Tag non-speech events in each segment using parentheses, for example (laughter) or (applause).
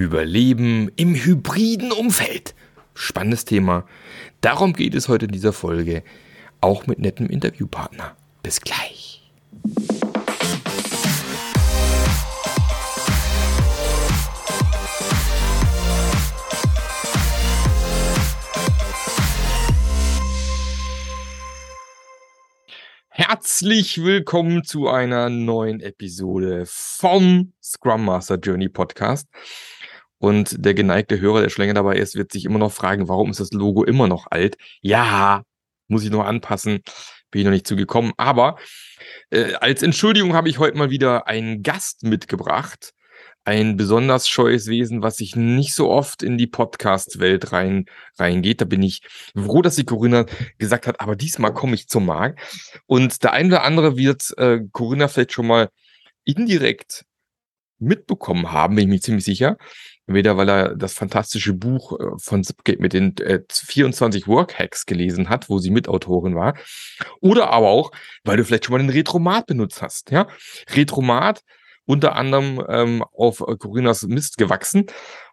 Überleben im hybriden Umfeld. Spannendes Thema. Darum geht es heute in dieser Folge. Auch mit nettem Interviewpartner. Bis gleich. Herzlich willkommen zu einer neuen Episode vom Scrum Master Journey Podcast. Und der geneigte Hörer, der schon länger dabei ist, wird sich immer noch fragen, warum ist das Logo immer noch alt? Ja, muss ich noch anpassen, bin ich noch nicht zugekommen. Aber äh, als Entschuldigung habe ich heute mal wieder einen Gast mitgebracht, ein besonders scheues Wesen, was sich nicht so oft in die Podcast-Welt rein, reingeht. Da bin ich froh, dass die Corinna gesagt hat, aber diesmal komme ich zum Markt. Und der eine oder andere wird äh, Corinna vielleicht schon mal indirekt mitbekommen haben, bin ich mir ziemlich sicher. Entweder weil er das fantastische Buch äh, von Zipgate mit den äh, 24 Workhacks gelesen hat, wo sie Mitautorin war. Oder aber auch, weil du vielleicht schon mal den Retromat benutzt hast. Ja? Retromat unter anderem ähm, auf äh, Corinas Mist gewachsen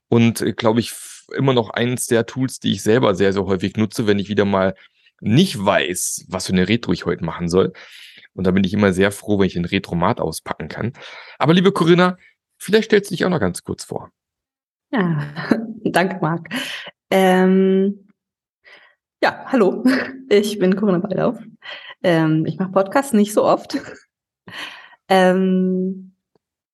und äh, glaube ich immer noch eines der Tools, die ich selber sehr, sehr häufig nutze, wenn ich wieder mal nicht weiß, was für eine Retro ich heute machen soll. Und da bin ich immer sehr froh, wenn ich den Retromat auspacken kann. Aber liebe Corinna, vielleicht stellst du dich auch noch ganz kurz vor. Ja, (laughs) danke, Marc. Ähm, ja, hallo, (laughs) ich bin Corinna Baldauf. Ähm, ich mache Podcasts nicht so oft. (laughs) Ähm,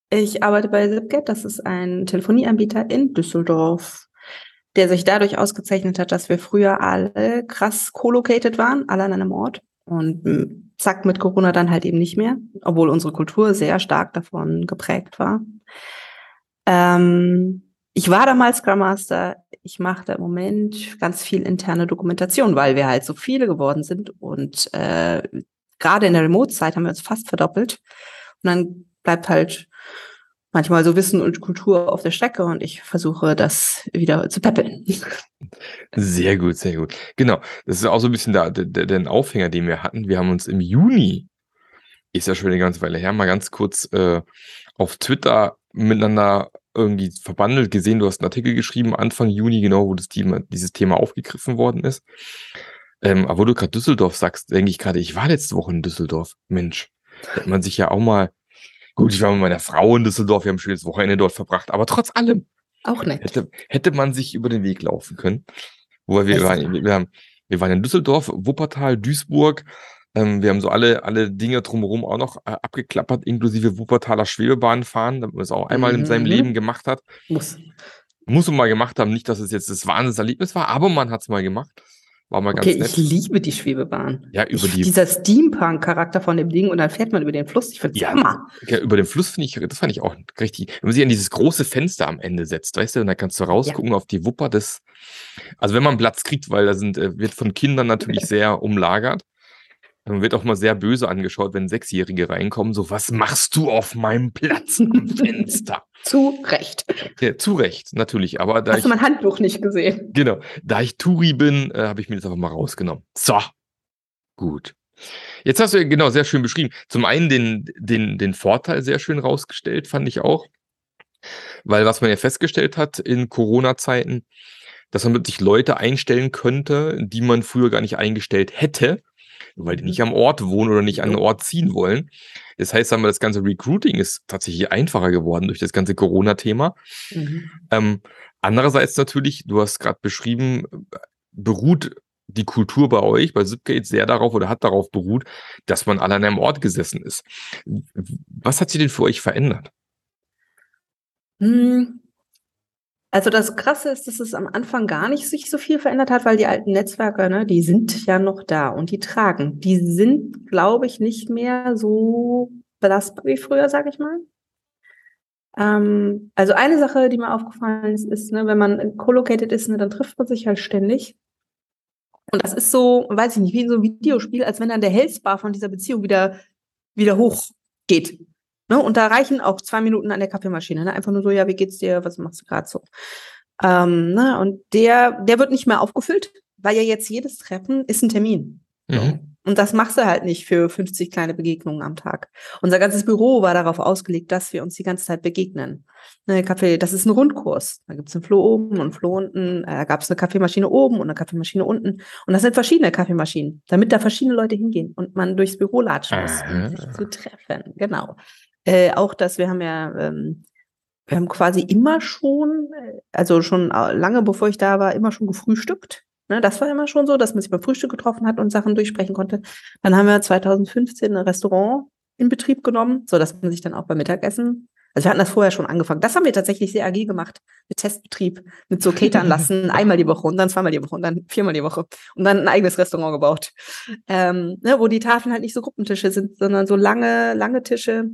ich arbeite bei Zipget, das ist ein Telefonieanbieter in Düsseldorf, der sich dadurch ausgezeichnet hat, dass wir früher alle krass co-located waren, alle an einem Ort. Und hm, zack, mit Corona dann halt eben nicht mehr, obwohl unsere Kultur sehr stark davon geprägt war. Ähm, ich war damals Scrum Master. Ich mache da im Moment ganz viel interne Dokumentation, weil wir halt so viele geworden sind. Und äh, gerade in der Remote-Zeit haben wir uns fast verdoppelt. Und dann bleibt halt manchmal so Wissen und Kultur auf der Strecke und ich versuche das wieder zu peppeln. Sehr gut, sehr gut. Genau, das ist auch so ein bisschen der, der, der Aufhänger, den wir hatten. Wir haben uns im Juni, ist ja schon eine ganze Weile her, mal ganz kurz äh, auf Twitter miteinander irgendwie verbandelt gesehen. Du hast einen Artikel geschrieben, Anfang Juni, genau, wo das Thema, dieses Thema aufgegriffen worden ist. Ähm, aber wo du gerade Düsseldorf sagst, denke ich gerade, ich war letzte Woche in Düsseldorf. Mensch, hätte man sich ja auch mal Gut, ich war mit meiner Frau in Düsseldorf, wir haben ein schönes Wochenende dort verbracht, aber trotz allem. Auch nett. Hätte, hätte man sich über den Weg laufen können. Wobei wir, waren, wir, haben, wir waren in Düsseldorf, Wuppertal, Duisburg. Ähm, wir haben so alle, alle Dinge drumherum auch noch äh, abgeklappert, inklusive Wuppertaler Schwebebahn fahren, damit man es auch einmal mhm. in seinem mhm. Leben gemacht hat. Muss. Muss man mal gemacht haben, nicht, dass es jetzt das Wahnsinnserlebnis war, aber man hat es mal gemacht. War mal ganz okay, nett. ich liebe die Schwebebahn. Ja, über ich, die. Dieser Steampunk-Charakter von dem Ding und dann fährt man über den Fluss. Ich finde ja, Hammer. Ja, über den Fluss finde ich, das fand ich auch richtig. Wenn man sich an dieses große Fenster am Ende setzt, weißt du, und dann kannst du rausgucken ja. auf die Wupper des. Also wenn man Platz kriegt, weil da sind, äh, wird von Kindern natürlich (laughs) sehr umlagert. Dann wird auch mal sehr böse angeschaut, wenn Sechsjährige reinkommen. So, was machst du auf meinem Platz am (laughs) Fenster? zu Recht. Ja, zu Recht, natürlich. Aber da Hast ich, du mein Handbuch nicht gesehen? Genau. Da ich Turi bin, äh, habe ich mir das einfach mal rausgenommen. So. Gut. Jetzt hast du ja genau sehr schön beschrieben. Zum einen den, den, den Vorteil sehr schön rausgestellt, fand ich auch. Weil was man ja festgestellt hat in Corona-Zeiten, dass man wirklich Leute einstellen könnte, die man früher gar nicht eingestellt hätte, weil die nicht am Ort wohnen oder nicht an den Ort ziehen wollen. Das heißt, sagen wir, das ganze Recruiting ist tatsächlich einfacher geworden durch das ganze Corona-Thema. Mhm. Ähm, andererseits natürlich, du hast gerade beschrieben, beruht die Kultur bei euch, bei Zipgate, sehr darauf oder hat darauf beruht, dass man alle an einem Ort gesessen ist. Was hat sich denn für euch verändert? Hm, also das Krasse ist, dass es am Anfang gar nicht sich so viel verändert hat, weil die alten Netzwerke, ne, die sind ja noch da und die tragen. Die sind, glaube ich, nicht mehr so belastbar wie früher, sage ich mal. Ähm, also eine Sache, die mir aufgefallen ist, ist, ne, wenn man collocated ist, ne, dann trifft man sich halt ständig. Und das ist so, weiß ich nicht, wie in so einem Videospiel, als wenn dann der Healthbar von dieser Beziehung wieder, wieder hochgeht. Ne? Und da reichen auch zwei Minuten an der Kaffeemaschine. Ne? Einfach nur so, ja, wie geht's dir? Was machst du gerade so? Ähm, ne? Und der, der wird nicht mehr aufgefüllt, weil ja jetzt jedes Treffen ist ein Termin. Mhm. Und das machst du halt nicht für 50 kleine Begegnungen am Tag. Unser ganzes Büro war darauf ausgelegt, dass wir uns die ganze Zeit begegnen. Ne, Kaffee, das ist ein Rundkurs. Da gibt's einen Floh oben und einen Floh unten. Äh, da gab's eine Kaffeemaschine oben und eine Kaffeemaschine unten. Und das sind verschiedene Kaffeemaschinen, damit da verschiedene Leute hingehen und man durchs Büro latschen muss, um sich zu treffen. Genau. Äh, auch das, wir haben ja, ähm, wir haben quasi immer schon, äh, also schon lange bevor ich da war, immer schon gefrühstückt. Ne, das war immer schon so, dass man sich beim Frühstück getroffen hat und Sachen durchsprechen konnte. Dann haben wir 2015 ein Restaurant in Betrieb genommen, so dass man sich dann auch beim Mittagessen also wir hatten das vorher schon angefangen. Das haben wir tatsächlich sehr agil gemacht, mit Testbetrieb, mit so Catern lassen, (laughs) einmal die Woche und dann zweimal die Woche und dann viermal die Woche und dann ein eigenes Restaurant gebaut, ähm, ne, wo die Tafeln halt nicht so Gruppentische sind, sondern so lange, lange Tische,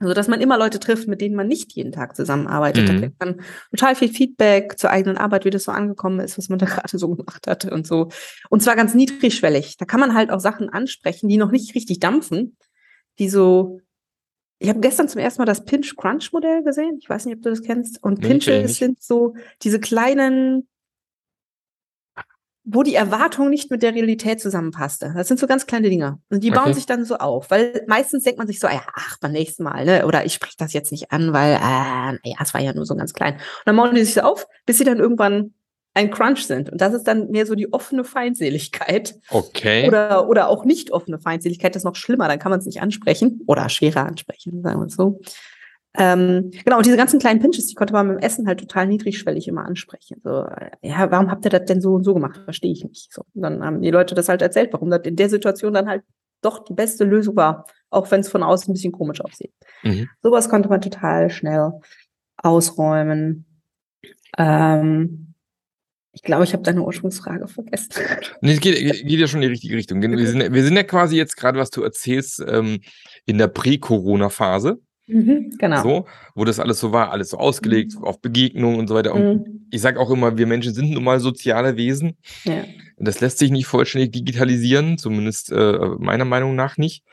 also dass man immer Leute trifft, mit denen man nicht jeden Tag zusammenarbeitet. Mhm. Da kriegt man total viel Feedback zur eigenen Arbeit, wie das so angekommen ist, was man da (laughs) gerade so gemacht hat und so. Und zwar ganz niedrigschwellig. Da kann man halt auch Sachen ansprechen, die noch nicht richtig dampfen, die so. Ich habe gestern zum ersten Mal das Pinch-Crunch-Modell gesehen. Ich weiß nicht, ob du das kennst. Und Pinches sind so diese kleinen wo die Erwartung nicht mit der Realität zusammenpasste. Das sind so ganz kleine Dinge. Und die okay. bauen sich dann so auf, weil meistens denkt man sich so, ja, ach, beim nächsten Mal, ne? Oder ich spreche das jetzt nicht an, weil, äh, ja, es war ja nur so ganz klein. Und dann bauen die sich so auf, bis sie dann irgendwann ein Crunch sind. Und das ist dann mehr so die offene Feindseligkeit. Okay. Oder, oder auch nicht offene Feindseligkeit, das ist noch schlimmer, dann kann man es nicht ansprechen oder schwerer ansprechen, sagen wir es so. Ähm, genau, und diese ganzen kleinen Pinches, die konnte man beim Essen halt total niedrigschwellig immer ansprechen. So, ja, warum habt ihr das denn so und so gemacht? Verstehe ich nicht. So, und dann haben die Leute das halt erzählt, warum das in der Situation dann halt doch die beste Lösung war, auch wenn es von außen ein bisschen komisch aussieht. Mhm. Sowas konnte man total schnell ausräumen. Ähm, ich glaube, ich habe deine Ursprungsfrage vergessen. (laughs) Nee, es geht, geht, ja schon in die richtige Richtung. Wir sind, wir sind ja quasi jetzt gerade, was du erzählst, ähm, in der Prä-Corona-Phase. Mhm, genau. So, wo das alles so war, alles so ausgelegt mhm. auf Begegnungen und so weiter. Und mhm. ich sage auch immer, wir Menschen sind nun mal soziale Wesen. Ja. Das lässt sich nicht vollständig digitalisieren, zumindest äh, meiner Meinung nach nicht.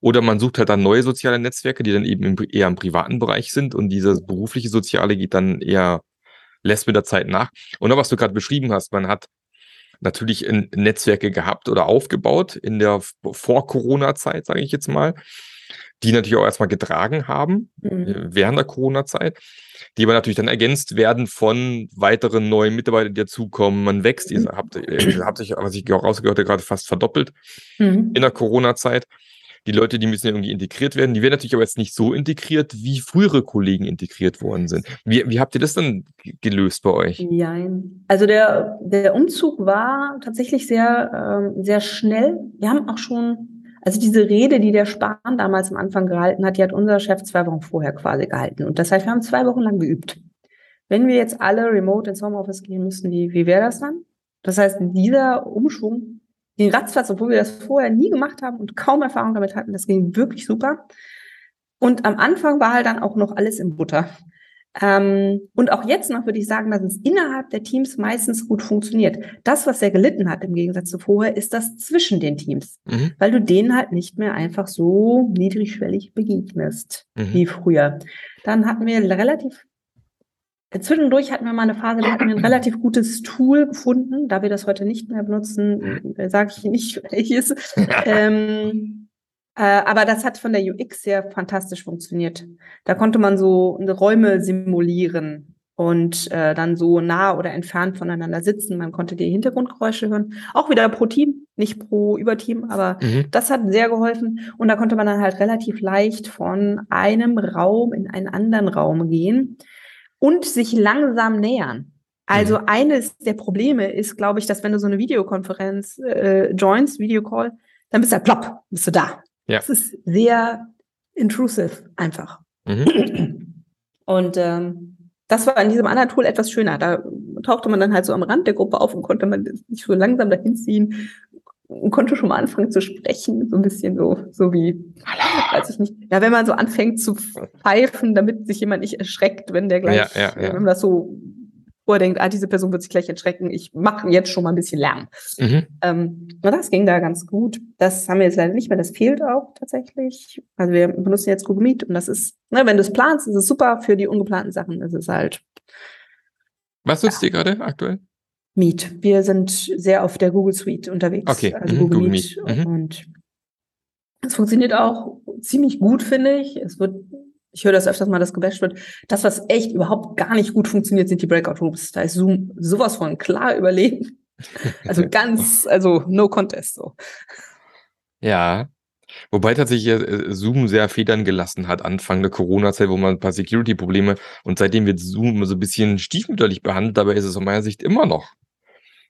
Oder man sucht halt dann neue soziale Netzwerke, die dann eben im, eher im privaten Bereich sind und dieses berufliche Soziale geht dann eher, lässt mit der Zeit nach. Und auch was du gerade beschrieben hast, man hat natürlich Netzwerke gehabt oder aufgebaut in der Vor-Corona-Zeit, sage ich jetzt mal die natürlich auch erstmal getragen haben mhm. Äh, während der Corona-Zeit, die aber natürlich dann ergänzt werden von weiteren neuen Mitarbeitern, die dazukommen. Man wächst, ihr mhm. habt, ihr habt sich, was ich auch rausgehört habe, gerade fast verdoppelt mhm. in der Corona-Zeit. Die Leute, die müssen irgendwie integriert werden. Die werden natürlich aber jetzt nicht so integriert, wie frühere Kollegen integriert worden sind. Wie, wie habt ihr das dann gelöst bei euch? Nein. Also der, der Umzug war tatsächlich sehr, ähm, sehr schnell. Wir haben auch schon also diese Rede, die der Spahn damals am Anfang gehalten hat, die hat unser Chef zwei Wochen vorher quasi gehalten. Und das heißt, wir haben zwei Wochen lang geübt. Wenn wir jetzt alle remote ins Homeoffice gehen müssen, wie, wie wäre das dann? Das heißt, dieser Umschwung, den ratzfatz, obwohl wir das vorher nie gemacht haben und kaum Erfahrung damit hatten, das ging wirklich super. Und am Anfang war halt dann auch noch alles in Butter. Ähm, und auch jetzt noch würde ich sagen, dass es innerhalb der Teams meistens gut funktioniert. Das, was er gelitten hat im Gegensatz zu vorher, ist das zwischen den Teams, mhm. weil du denen halt nicht mehr einfach so niedrigschwellig begegnest mhm. wie früher. Dann hatten wir relativ Zwischendurch hatten wir mal eine Phase, da hatten wir ein relativ gutes Tool gefunden. Da wir das heute nicht mehr benutzen, mhm. sage ich nicht, welches. (laughs) ähm, äh, aber das hat von der UX sehr fantastisch funktioniert. Da konnte man so Räume simulieren und äh, dann so nah oder entfernt voneinander sitzen. Man konnte die Hintergrundgeräusche hören. Auch wieder pro Team, nicht pro Überteam, aber mhm. das hat sehr geholfen. Und da konnte man dann halt relativ leicht von einem Raum in einen anderen Raum gehen und sich langsam nähern. Also mhm. eines der Probleme ist, glaube ich, dass wenn du so eine Videokonferenz äh, joins, Videocall, dann bist du ja plopp, bist du da. Ja. Es ist sehr intrusive einfach. Mhm. Und ähm, das war in diesem anderen Tool etwas schöner. Da tauchte man dann halt so am Rand der Gruppe auf und konnte man sich so langsam dahin ziehen und konnte schon mal anfangen zu sprechen, so ein bisschen so, so wie, weiß ich nicht, ja, wenn man so anfängt zu pfeifen, damit sich jemand nicht erschreckt, wenn der gleich, ja, ja, ja. wenn man das so wo er denkt, ah, diese Person wird sich gleich erschrecken, ich mache jetzt schon mal ein bisschen Lärm. Mhm. Ähm, und das ging da ganz gut. Das haben wir jetzt leider nicht mehr, das fehlt auch tatsächlich. Also wir benutzen jetzt Google Meet und das ist, ne, wenn du es planst, ist es super, für die ungeplanten Sachen ist es halt. Was nutzt ja. ihr gerade aktuell? Meet. Wir sind sehr auf der Google Suite unterwegs. Okay, Also mhm, Google, Google Meet. Meet, mhm. Und es funktioniert auch ziemlich gut, finde ich. Es wird, ich höre das öfters mal, dass gebasht wird. Das, was echt überhaupt gar nicht gut funktioniert, sind die Breakout Rooms. Da ist Zoom sowas von klar überlegen. (laughs) Also ganz, also no contest so. Ja. Wobei tatsächlich äh, Zoom sehr Federn gelassen hat, Anfang der Corona-Zeit, wo man ein paar Security-Probleme und seitdem wird Zoom so ein bisschen stiefmütterlich behandelt, dabei ist es aus meiner Sicht immer noch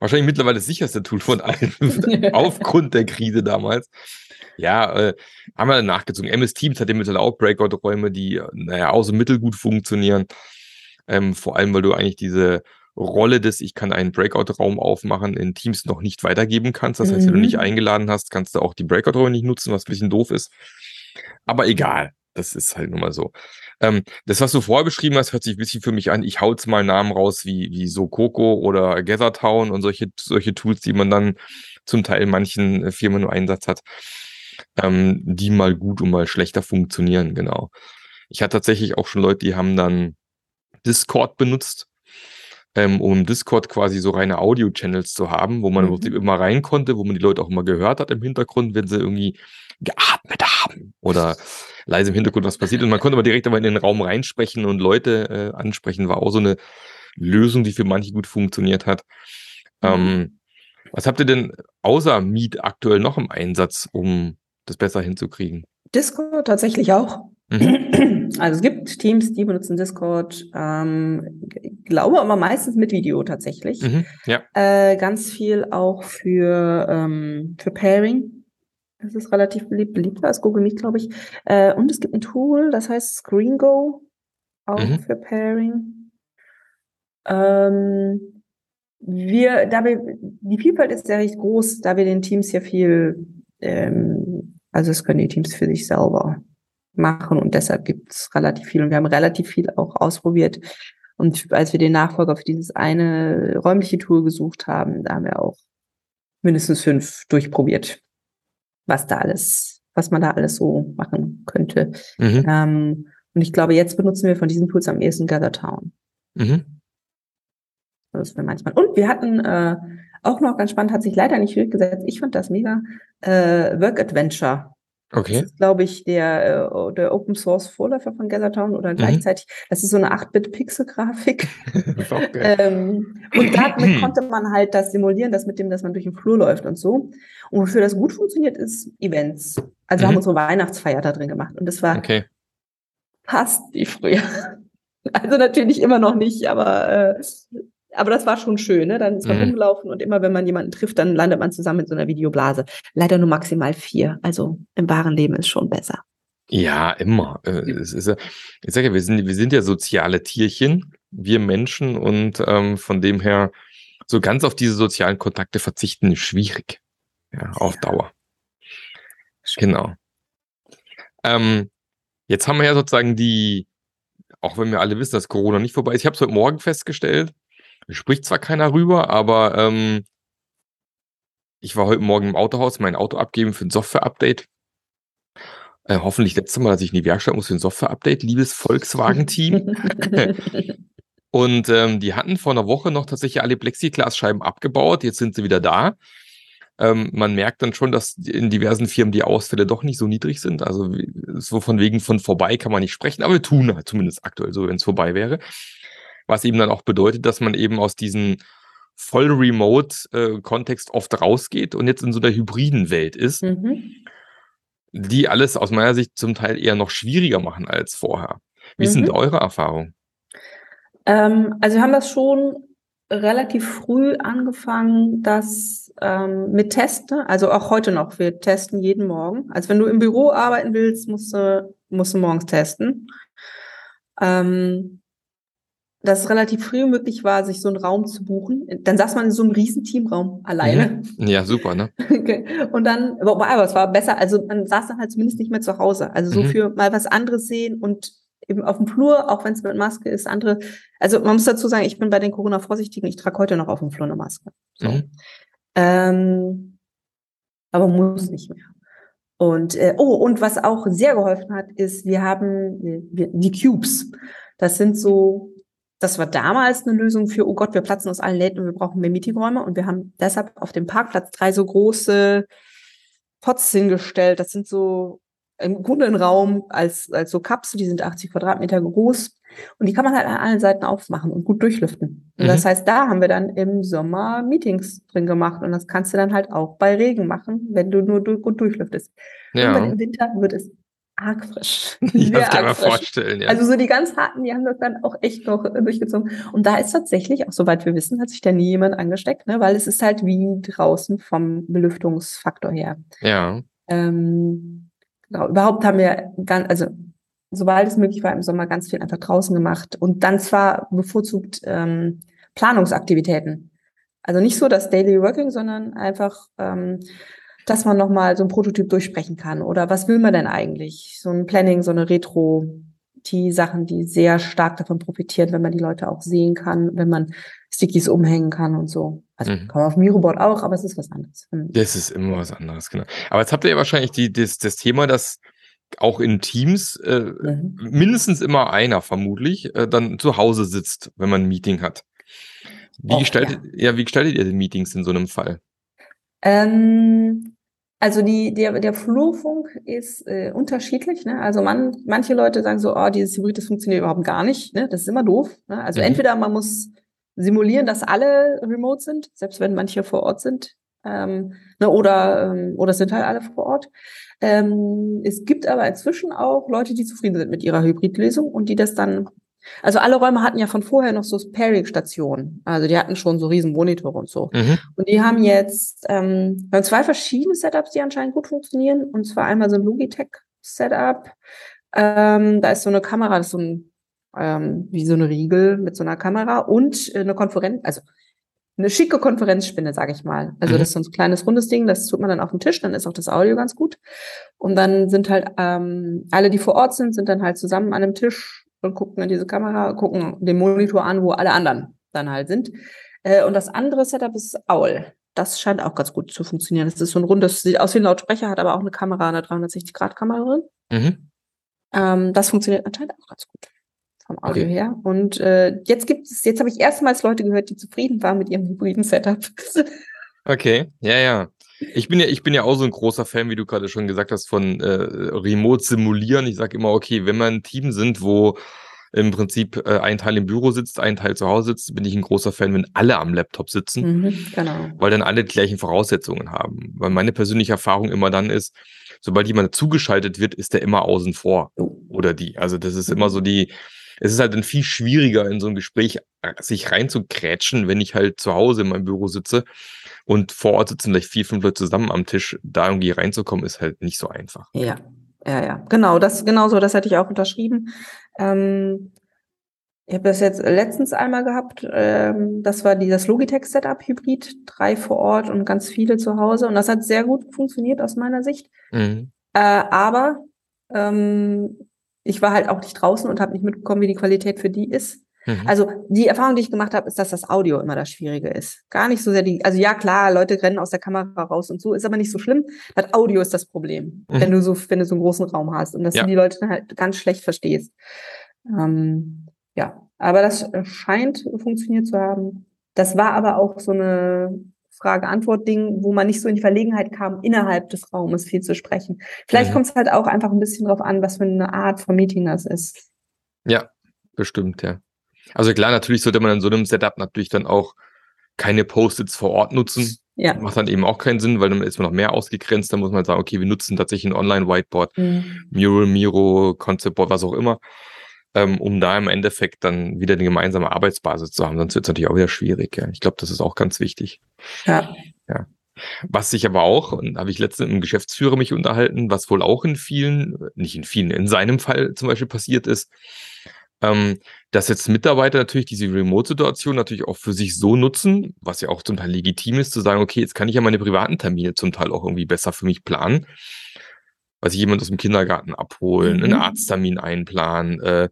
wahrscheinlich mittlerweile das sicherste Tool von allen, (laughs) (laughs) aufgrund der Krise damals. Ja, äh, haben wir nachgezogen. MS Teams hat ja mittlerweile auch Breakout-Räume, die, naja, auch so mittelgut funktionieren. Ähm, vor allem, weil du eigentlich diese Rolle des, ich kann einen Breakout-Raum aufmachen, in Teams noch nicht weitergeben kannst. Das heißt, wenn du nicht Mhm. eingeladen hast, kannst du auch die Breakout-Räume nicht nutzen, was ein bisschen doof ist. Aber egal, das ist halt nun mal so. Ähm, das, was du vorher beschrieben hast, hört sich ein bisschen für mich an. Ich hau jetzt mal Namen raus wie, wie Sokoko oder Gathertown und solche, solche Tools, die man dann zum Teil in manchen äh, Firmen nur Einsatz hat, ähm, die mal gut und mal schlechter funktionieren, genau. Ich hatte tatsächlich auch schon Leute, die haben dann Discord benutzt, ähm, um im Discord quasi so reine Audio-Channels zu haben, wo man Mhm. immer rein konnte, wo man die Leute auch immer gehört hat im Hintergrund, wenn sie irgendwie geatmet haben oder leise im Hintergrund was passiert. Und man konnte aber direkt aber in den Raum reinsprechen und Leute äh, ansprechen. War auch so eine Lösung, die für manche gut funktioniert hat. Mhm. Ähm, was habt ihr denn außer Meet aktuell noch im Einsatz, um das besser hinzukriegen? Discord tatsächlich auch. Mhm. (clears throat) Also es gibt Teams, die benutzen Discord, ähm, glaube aber meistens mit Video tatsächlich. Mhm. Ja. Äh, ganz viel auch für, ähm, für Pairing. Das ist relativ beliebt, beliebter als Google Meet, glaube ich. Äh, und es gibt ein Tool, das heißt ScreenGo, auch Mhm. für Pairing. Ähm, wir, da wir, die Vielfalt ist ja recht groß, da wir den Teams ja viel, ähm, also es können die Teams für sich selber machen und deshalb gibt es relativ viel und wir haben relativ viel auch ausprobiert. Und als wir den Nachfolger für dieses eine räumliche Tool gesucht haben, da haben wir auch mindestens fünf durchprobiert, was da alles, was man da alles so machen könnte. Mhm. Ähm, und ich glaube, jetzt benutzen wir von diesen Tools am ehesten Gathertown. Mhm. Das wäre manchmal. Und wir hatten äh, auch noch ganz spannend, hat sich leider nicht durchgesetzt. Ich fand das mega. Äh, Work Adventure. Das Okay. ist, glaube ich, der, äh, der Open Source Vorläufer von Gathertown oder gleichzeitig. Das ist so eine 8-Bit-Pixel-Grafik. Das (laughs) ist auch geil. ähm, und damit (clears throat) konnte man halt das simulieren, das mit dem, dass man durch den Flur läuft und so. Und wofür das gut funktioniert, ist Events. Also wir Mhm. haben unsere Weihnachtsfeier da drin gemacht. Und das war Okay. fast wie früher. (laughs) Also natürlich immer noch nicht, aber, äh, aber das war schon schön. Ne? Dann ist man Mhm. rumgelaufen und immer, wenn man jemanden trifft, dann landet man zusammen in so einer Videoblase. Leider nur maximal vier. Also im wahren Leben ist schon besser. Ja, immer. Äh, Es ist ja, ich sage ja, wir sind, wir sind ja soziale Tierchen, wir Menschen, und ähm, von dem her so ganz auf diese sozialen Kontakte verzichten ist schwierig. Ja, auf Ja. Dauer. Genau. Ähm, jetzt haben wir ja sozusagen die, auch wenn wir alle wissen, dass Corona nicht vorbei ist, ich habe es heute Morgen festgestellt, spricht zwar keiner rüber, aber ähm, ich war heute Morgen im Autohaus, mein Auto abgeben für ein Software-Update. Äh, hoffentlich letztes Mal, dass ich in die Werkstatt muss für ein Software-Update, liebes Volkswagen-Team. (laughs) Und ähm, die hatten vor einer Woche noch tatsächlich alle Plexiglasscheiben abgebaut. Jetzt sind sie wieder da. Ähm, man merkt dann schon, dass in diversen Firmen die Ausfälle doch nicht so niedrig sind. Also so von wegen von vorbei kann man nicht sprechen, aber wir tun halt zumindest aktuell so, wenn es vorbei wäre. Was eben dann auch bedeutet, dass man eben aus diesem voll Remote-Kontext oft rausgeht und jetzt in so einer hybriden Welt ist, Mhm. die alles aus meiner Sicht zum Teil eher noch schwieriger machen als vorher. Wie sind Mhm. eure Erfahrungen? Ähm, also wir haben das schon relativ früh angefangen, das ähm, mit Testen, also auch heute noch, wir testen jeden Morgen. Also wenn du im Büro arbeiten willst, musst du, musst du morgens testen. Ähm, dass es relativ früh möglich war, sich so einen Raum zu buchen. Dann saß man in so einem riesen Teamraum alleine. Ja, super, ne? (laughs) Und dann, aber es war besser, also man saß dann halt zumindest nicht mehr zu Hause. Also so Mhm. für mal was anderes sehen und eben auf dem Flur, auch wenn es mit Maske ist, andere. Also man muss dazu sagen, ich bin bei den Corona-Vorsichtigen, ich trage heute noch auf dem Flur eine Maske. So. Mhm. Ähm, aber muss nicht mehr. Und äh, oh, und was auch sehr geholfen hat, ist, wir haben wir, die Cubes. Das sind so das war damals eine Lösung für, oh Gott, wir platzen aus allen Läden und wir brauchen mehr Meetingräume. Und wir haben deshalb auf dem Parkplatz drei so große Pots hingestellt. Das sind so im Grunde ein Raum als, als so Kapsel, die sind 80 Quadratmeter groß. Und die kann man halt an allen Seiten aufmachen und gut durchlüften. Und mhm. das heißt, da haben wir dann im Sommer Meetings drin gemacht. Und das kannst du dann halt auch bei Regen machen, wenn du nur gut durchlüftest. Ja. Und dann im Winter wird es arg frisch. (laughs) Ich kann mir mal vorstellen, ja. Also so die ganz harten, die haben das dann auch echt noch durchgezogen. Und da ist tatsächlich, auch soweit wir wissen, hat sich da nie jemand angesteckt, ne? weil es ist halt wie draußen vom Belüftungsfaktor her. Ja. Ähm, genau, überhaupt haben wir ganz, also sobald es möglich war im Sommer ganz viel einfach draußen gemacht und dann zwar bevorzugt ähm, Planungsaktivitäten. Also nicht so das Daily Working, sondern einfach ähm, dass man nochmal so ein Prototyp durchsprechen kann. Oder was will man denn eigentlich? So ein Planning, so eine Retro, die Sachen, die sehr stark davon profitieren, wenn man die Leute auch sehen kann, wenn man Stickies umhängen kann und so. Also mhm. kann man auf Miroboard auch, aber es ist was anderes. Das ist immer was anderes, genau. Aber jetzt habt ihr ja wahrscheinlich die, das, das Thema, dass auch in Teams äh, mhm. mindestens immer einer vermutlich äh, dann zu Hause sitzt, wenn man ein Meeting hat. Wie, Och, gestaltet, ja. ja. wie gestaltet ihr die Meetings in so einem Fall? Ähm, also die, der, der Flurfunk ist äh, unterschiedlich. Ne? Also man, manche Leute sagen so, oh, dieses Hybrid, das funktioniert überhaupt gar nicht. Ne? Das ist immer doof. Ne? Also mhm. entweder man muss simulieren, dass alle remote sind, selbst wenn manche vor Ort sind, ähm, ne? oder, ähm, oder sind halt alle vor Ort. Ähm, es gibt aber inzwischen auch Leute, die zufrieden sind mit ihrer Hybridlösung und die das dann also alle Räume hatten ja von vorher noch so Pairing-Stationen. Also die hatten schon so riesen Monitore und so. Mhm. Und die haben jetzt ähm, haben zwei verschiedene Setups, die anscheinend gut funktionieren. Und zwar einmal so ein Logitech-Setup. Ähm, da ist so eine Kamera, das ist so ein ähm, wie so eine Riegel mit so einer Kamera und äh, eine Konferenz, also eine schicke Konferenzspinne, sage ich mal. Also mhm. das ist so ein kleines rundes Ding, das tut man dann auf dem Tisch, dann ist auch das Audio ganz gut. Und dann sind halt ähm, alle, die vor Ort sind, sind dann halt zusammen an einem Tisch und gucken in diese Kamera, gucken den Monitor an, wo alle anderen dann halt sind. Äh, und das andere Setup ist Owl. Das scheint auch ganz gut zu funktionieren. Das ist so ein rundes, sieht aus wie ein Lautsprecher, hat aber auch eine Kamera, eine 360-Grad-Kamera drin. Mhm. Ähm, das funktioniert anscheinend auch ganz gut vom Audio okay. her. Und äh, jetzt gibt es, jetzt habe ich erstmals Leute gehört, die zufrieden waren mit ihrem hybriden Setup. (laughs) okay, ja, ja. Ich bin ja, ich bin ja auch so ein großer Fan, wie du gerade schon gesagt hast, von äh, Remote simulieren. Ich sage immer, okay, wenn wir ein Team sind, wo im Prinzip äh, ein Teil im Büro sitzt, ein Teil zu Hause sitzt, bin ich ein großer Fan, wenn alle am Laptop sitzen, mhm, genau. weil dann alle die gleichen Voraussetzungen haben. Weil meine persönliche Erfahrung immer dann ist, sobald jemand zugeschaltet wird, ist der immer außen vor oder die. Also das ist immer so die, es ist halt dann viel schwieriger in so ein Gespräch äh, sich reinzukrätschen, wenn ich halt zu Hause in meinem Büro sitze und vor Ort sitzen vielleicht vier, fünf Leute zusammen am Tisch. Da irgendwie reinzukommen, ist halt nicht so einfach. Ja, ja, ja. Genau, das, genau so, das hätte ich auch unterschrieben. Ähm, ich habe das jetzt letztens einmal gehabt. Ähm, das war dieses Logitech-Setup Hybrid, drei vor Ort und ganz viele zu Hause. Und das hat sehr gut funktioniert aus meiner Sicht. Mhm. Äh, aber ähm, ich war halt auch nicht draußen und habe nicht mitbekommen, wie die Qualität für die ist. Mhm. Also die Erfahrung, die ich gemacht habe, ist, dass das Audio immer das Schwierige ist. Gar nicht so sehr die, also ja klar, Leute rennen aus der Kamera raus und so, ist aber nicht so schlimm. Das Audio ist das Problem, mhm. wenn du so, wenn du so einen großen Raum hast und dass ja. du die Leute dann halt ganz schlecht verstehst. Ähm, ja, aber das scheint funktioniert zu haben. Das war aber auch so eine Frage-Antwort-Ding, wo man nicht so in die Verlegenheit kam, innerhalb des Raumes viel zu sprechen. Vielleicht mhm. kommt es halt auch einfach ein bisschen drauf an, was für eine Art von Meeting das ist. Ja, bestimmt, ja. Also klar, natürlich sollte man in so einem Setup natürlich dann auch keine Post-its vor Ort nutzen. Ja. Macht dann eben auch keinen Sinn, weil dann ist man noch mehr ausgegrenzt. Dann muss man sagen, okay, wir nutzen tatsächlich ein Online-Whiteboard, mhm. Mural, Miro, Concept Board, was auch immer, ähm, um da im Endeffekt dann wieder eine gemeinsame Arbeitsbasis zu haben. Sonst wird es natürlich auch wieder schwierig. Ja. Ich glaube, das ist auch ganz wichtig. Ja. Ja. Was sich aber auch, und habe ich letztens im Geschäftsführer mich unterhalten, was wohl auch in vielen, nicht in vielen, in seinem Fall zum Beispiel passiert ist, ähm, dass jetzt Mitarbeiter natürlich diese Remote-Situation natürlich auch für sich so nutzen, was ja auch zum Teil legitim ist, zu sagen, okay, jetzt kann ich ja meine privaten Termine zum Teil auch irgendwie besser für mich planen. Also jemand aus dem Kindergarten abholen, mhm. einen Arzttermin einplanen, äh,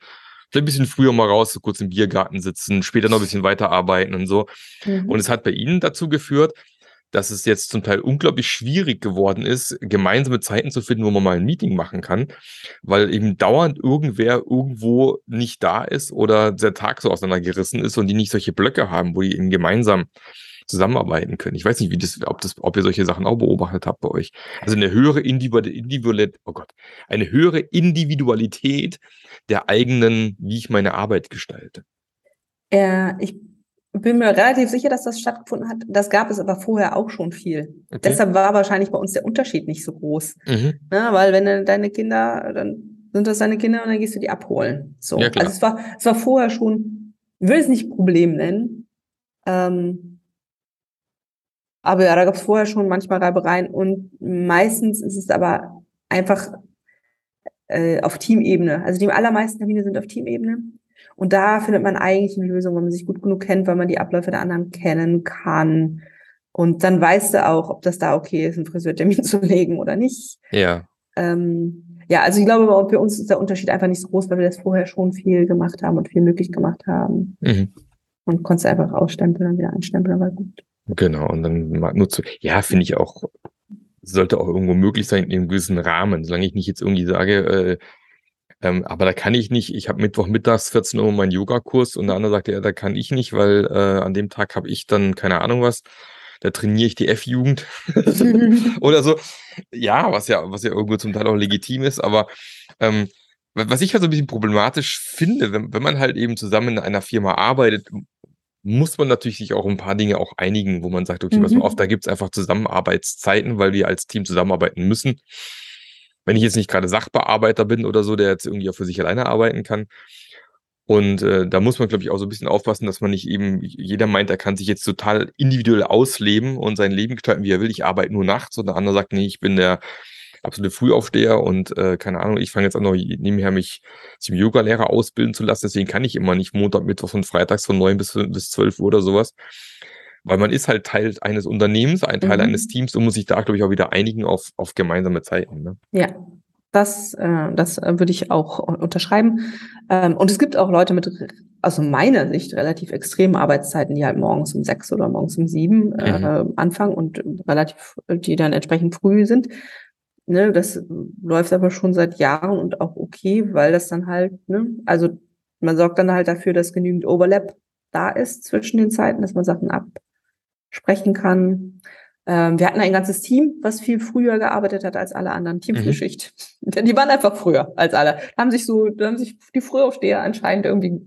vielleicht ein bisschen früher mal raus, so kurz im Biergarten sitzen, später noch ein bisschen weiterarbeiten und so. Mhm. Und es hat bei Ihnen dazu geführt, dass es jetzt zum Teil unglaublich schwierig geworden ist, gemeinsame Zeiten zu finden, wo man mal ein Meeting machen kann, weil eben dauernd irgendwer irgendwo nicht da ist oder der Tag so auseinandergerissen ist und die nicht solche Blöcke haben, wo die eben gemeinsam zusammenarbeiten können. Ich weiß nicht, wie das, ob das, ob ihr solche Sachen auch beobachtet habt bei euch. Also eine höhere Individualität, oh Gott, eine höhere Individualität der eigenen, wie ich meine Arbeit gestalte. Ja, ich bin mir relativ sicher, dass das stattgefunden hat. Das gab es aber vorher auch schon viel. Okay. Deshalb war wahrscheinlich bei uns der Unterschied nicht so groß. Mhm. Na, weil wenn deine Kinder, dann sind das deine Kinder und dann gehst du die abholen. So. Ja, also es war, es war vorher schon, ich will es nicht Problem nennen. Ähm, aber ja, da gab es vorher schon manchmal Reibereien und meistens ist es aber einfach äh, auf Teamebene. Also die allermeisten Termine sind auf Teamebene. Und da findet man eigentlich eine Lösung, wenn man sich gut genug kennt, weil man die Abläufe der anderen kennen kann. Und dann weißt du auch, ob das da okay ist, einen Friseurtermin (laughs) zu legen oder nicht. Ja. Ähm, ja, also ich glaube, bei uns ist der Unterschied einfach nicht so groß, weil wir das vorher schon viel gemacht haben und viel möglich gemacht haben. Mhm. Und konntest einfach ausstempeln und wieder einstempeln, war gut. Genau, und dann nur zu, ja, finde ich auch, sollte auch irgendwo möglich sein in einem gewissen Rahmen, solange ich nicht jetzt irgendwie sage, äh, ähm, aber da kann ich nicht. Ich habe Mittwochmittags 14 Uhr meinen Yogakurs und der andere sagt, ja, da kann ich nicht, weil äh, an dem Tag habe ich dann keine Ahnung was. Da trainiere ich die F-Jugend (laughs) oder so. Ja, was ja, was ja irgendwo zum Teil auch legitim ist, aber ähm, was ich halt so ein bisschen problematisch finde, wenn, wenn man halt eben zusammen in einer Firma arbeitet, muss man natürlich sich auch ein paar Dinge auch einigen, wo man sagt, okay, mhm. was auf, da gibt es einfach Zusammenarbeitszeiten, weil wir als Team zusammenarbeiten müssen wenn ich jetzt nicht gerade Sachbearbeiter bin oder so, der jetzt irgendwie auch für sich alleine arbeiten kann. Und äh, da muss man, glaube ich, auch so ein bisschen aufpassen, dass man nicht eben, jeder meint, er kann sich jetzt total individuell ausleben und sein Leben gestalten, wie er will. Ich arbeite nur nachts und der andere sagt, nee, ich bin der absolute Frühaufsteher und äh, keine Ahnung, ich fange jetzt an, noch nebenher mich zum Yoga-Lehrer ausbilden zu lassen. Deswegen kann ich immer nicht Montag, Mittwoch und Freitags von neun bis, bis zwölf Uhr oder sowas weil man ist halt Teil eines Unternehmens, ein Teil mhm. eines Teams und muss sich da, glaube ich, auch wieder einigen auf, auf gemeinsame Zeiten. Ne? Ja, das, äh, das äh, würde ich auch unterschreiben. Ähm, und es gibt auch Leute mit, also meiner Sicht, relativ extremen Arbeitszeiten, die halt morgens um sechs oder morgens um sieben äh, mhm. anfangen und relativ, die dann entsprechend früh sind. Ne, das läuft aber schon seit Jahren und auch okay, weil das dann halt, ne, also man sorgt dann halt dafür, dass genügend Overlap da ist zwischen den Zeiten, dass man Sachen ab, sprechen kann. Ähm, wir hatten ein ganzes Team, was viel früher gearbeitet hat als alle anderen. Teamfrühschicht. Mhm. (laughs) Die waren einfach früher als alle. Da haben sich so, haben sich die Frühaufsteher anscheinend irgendwie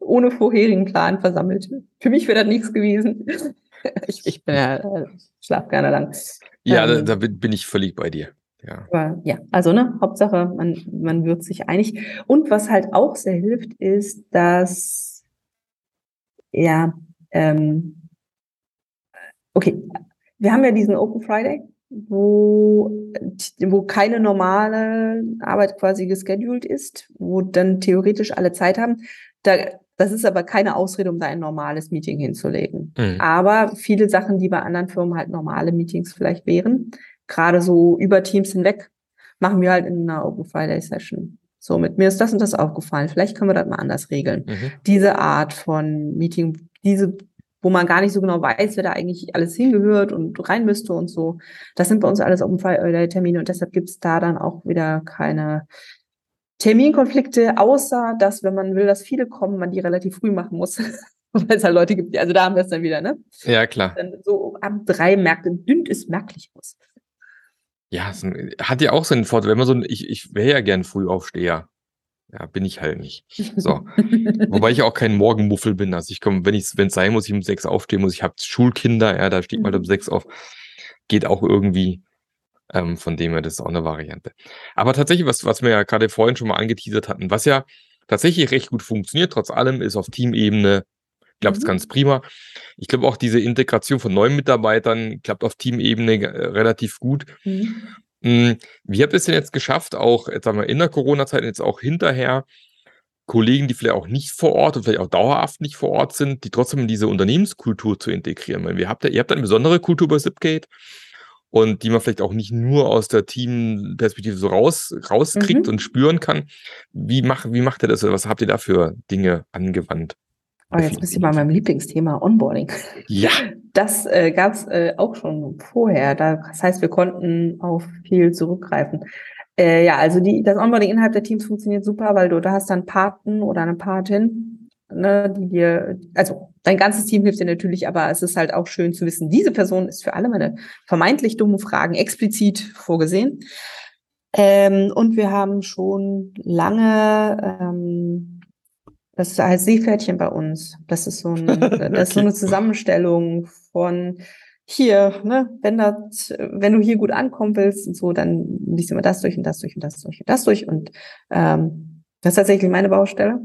ohne vorherigen Plan versammelt. Für mich wäre das nichts gewesen. (laughs) Ich, ich bin ja, äh, schlaf gerne lang. Ja, ähm, da, da, bin ich völlig bei dir. Ja. Aber ja, also ne, Hauptsache, man, man wird sich einig. Und was halt auch sehr hilft, ist, dass ja, ähm, Okay, wir haben ja diesen Open Friday, wo, wo keine normale Arbeit quasi gescheduled ist, wo dann theoretisch alle Zeit haben. Da, das ist aber keine Ausrede, um da ein normales Meeting hinzulegen. Mhm. Aber viele Sachen, die bei anderen Firmen halt normale Meetings vielleicht wären, gerade so über Teams hinweg, machen wir halt in einer Open Friday Session. So, mit mir ist das und das aufgefallen. Vielleicht können wir das mal anders regeln. Mhm. Diese Art von Meeting, diese wo man gar nicht so genau weiß, wer da eigentlich alles hingehört und rein müsste und so. Das sind bei uns alles Open File Termine und deshalb gibt es da dann auch wieder keine Terminkonflikte, außer dass, wenn man will, dass viele kommen, man die relativ früh machen muss. (laughs) Weil es halt Leute gibt, also da haben wir es dann wieder, ne? Ja, klar. Dann so ab drei merkt, dünnt es merklich aus. Ja, hat ja auch so einen Vorteil, wenn man so ein, ich, ich wäre ja gern Frühaufsteher. Ja, bin ich halt nicht. So. (laughs) Wobei ich auch kein Morgenmuffel bin. Also ich komme, wenn ich, wenn es sein muss, ich um sechs aufstehen muss. Ich habe Schulkinder, ja, da steht man um mhm. sechs auf. Geht auch irgendwie. Ähm, von dem her, das ist auch eine Variante. Aber tatsächlich, was, was wir ja gerade vorhin schon mal angeteasert hatten, was ja tatsächlich recht gut funktioniert, trotz allem, ist auf Teamebene, klappt es mhm. ganz prima. Ich glaube auch diese Integration von neuen Mitarbeitern klappt auf Teamebene äh, relativ gut. Mhm. Hm, wie habt ihr es denn jetzt geschafft, auch jetzt sagen wir in der Corona-Zeit, jetzt auch hinterher, Kollegen, die vielleicht auch nicht vor Ort und vielleicht auch dauerhaft nicht vor Ort sind, die trotzdem in diese Unternehmenskultur zu integrieren? Weil wir habt ja, ihr habt eine besondere Kultur bei Zipgate und die man vielleicht auch nicht nur aus der Teamperspektive so raus, rauskriegt mhm. und spüren kann. Wie, mach, wie macht ihr das? Oder was habt ihr da für Dinge angewandt? Aber jetzt bist du bei meinem Lieblingsthema Onboarding. Ja. Das äh, gab es äh, auch schon vorher. Das heißt, wir konnten auf viel zurückgreifen. Äh, ja, also die, das Onboarding innerhalb der Teams funktioniert super, weil du da hast dann Paten oder eine Patin, ne, die dir, also dein ganzes Team hilft dir natürlich, aber es ist halt auch schön zu wissen, diese Person ist für alle meine vermeintlich dummen Fragen explizit vorgesehen. Ähm, und wir haben schon lange ähm, das heißt Seepferdchen bei uns. Das ist so, ein, (laughs) das ist so eine Zusammenstellung von hier, ne, wenn das, wenn du hier gut ankommen willst und so, dann liest du immer das durch und das durch und das durch und das durch. Und ähm, das ist tatsächlich meine Baustelle.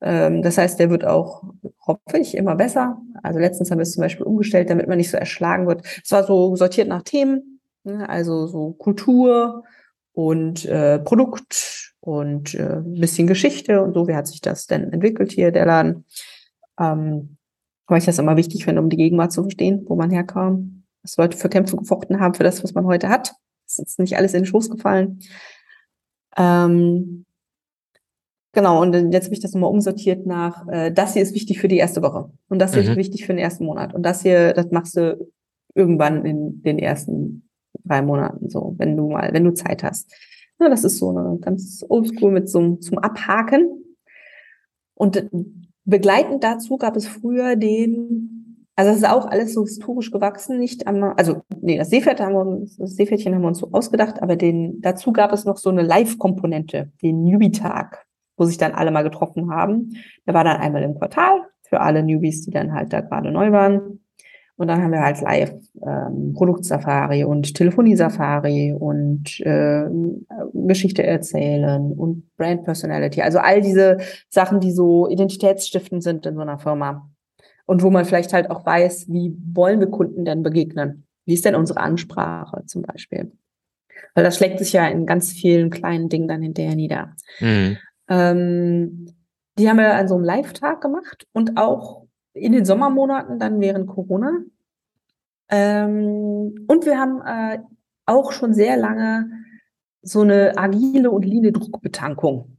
Ähm, das heißt, der wird auch, hoffe ich, immer besser. Also letztens haben wir es zum Beispiel umgestellt, damit man nicht so erschlagen wird. Es war so sortiert nach Themen, ne, also so Kultur und äh, Produkt und äh, ein bisschen Geschichte und so. Wie hat sich das denn entwickelt hier, der Laden? Ähm, weil ich das immer wichtig finde, um die Gegenwart zu verstehen, wo man herkam, was Leute für Kämpfe gefochten haben, für das, was man heute hat. Das ist jetzt nicht alles in den Schoß gefallen. Ähm, genau, und jetzt habe ich das nochmal umsortiert nach, äh, das hier ist wichtig für die erste Woche und das hier mhm. ist wichtig für den ersten Monat und das hier, das machst du irgendwann in den ersten drei Monaten so, wenn du mal, wenn du Zeit hast. Ja, das ist so eine ganz oldschool mit so zum Abhaken. Und Begleitend dazu gab es früher den, also das ist auch alles so historisch gewachsen, nicht einmal, also nee, das Seepferd haben wir uns, das Seepferdchen haben wir uns so ausgedacht, aber den, dazu gab es noch so eine Live-Komponente, den Newbie-Tag, wo sich dann alle mal getroffen haben. Der war dann einmal im Quartal für alle Newbies, die dann halt da gerade neu waren. Und dann haben wir halt live ähm, Produktsafari und Telefoniesafari und äh, Geschichte erzählen und Brand Personality. Also all diese Sachen, die so identitätsstiftend sind in so einer Firma. Und wo man vielleicht halt auch weiß, wie wollen wir Kunden denn begegnen? Wie ist denn unsere Ansprache zum Beispiel? Weil das schlägt sich ja in ganz vielen kleinen Dingen dann hinterher nieder. Mhm. Ähm, die haben wir an so einem Live-Tag gemacht und auch in den Sommermonaten dann während Corona. Ähm, und wir haben äh, auch schon sehr lange so eine agile und line Druckbetankung.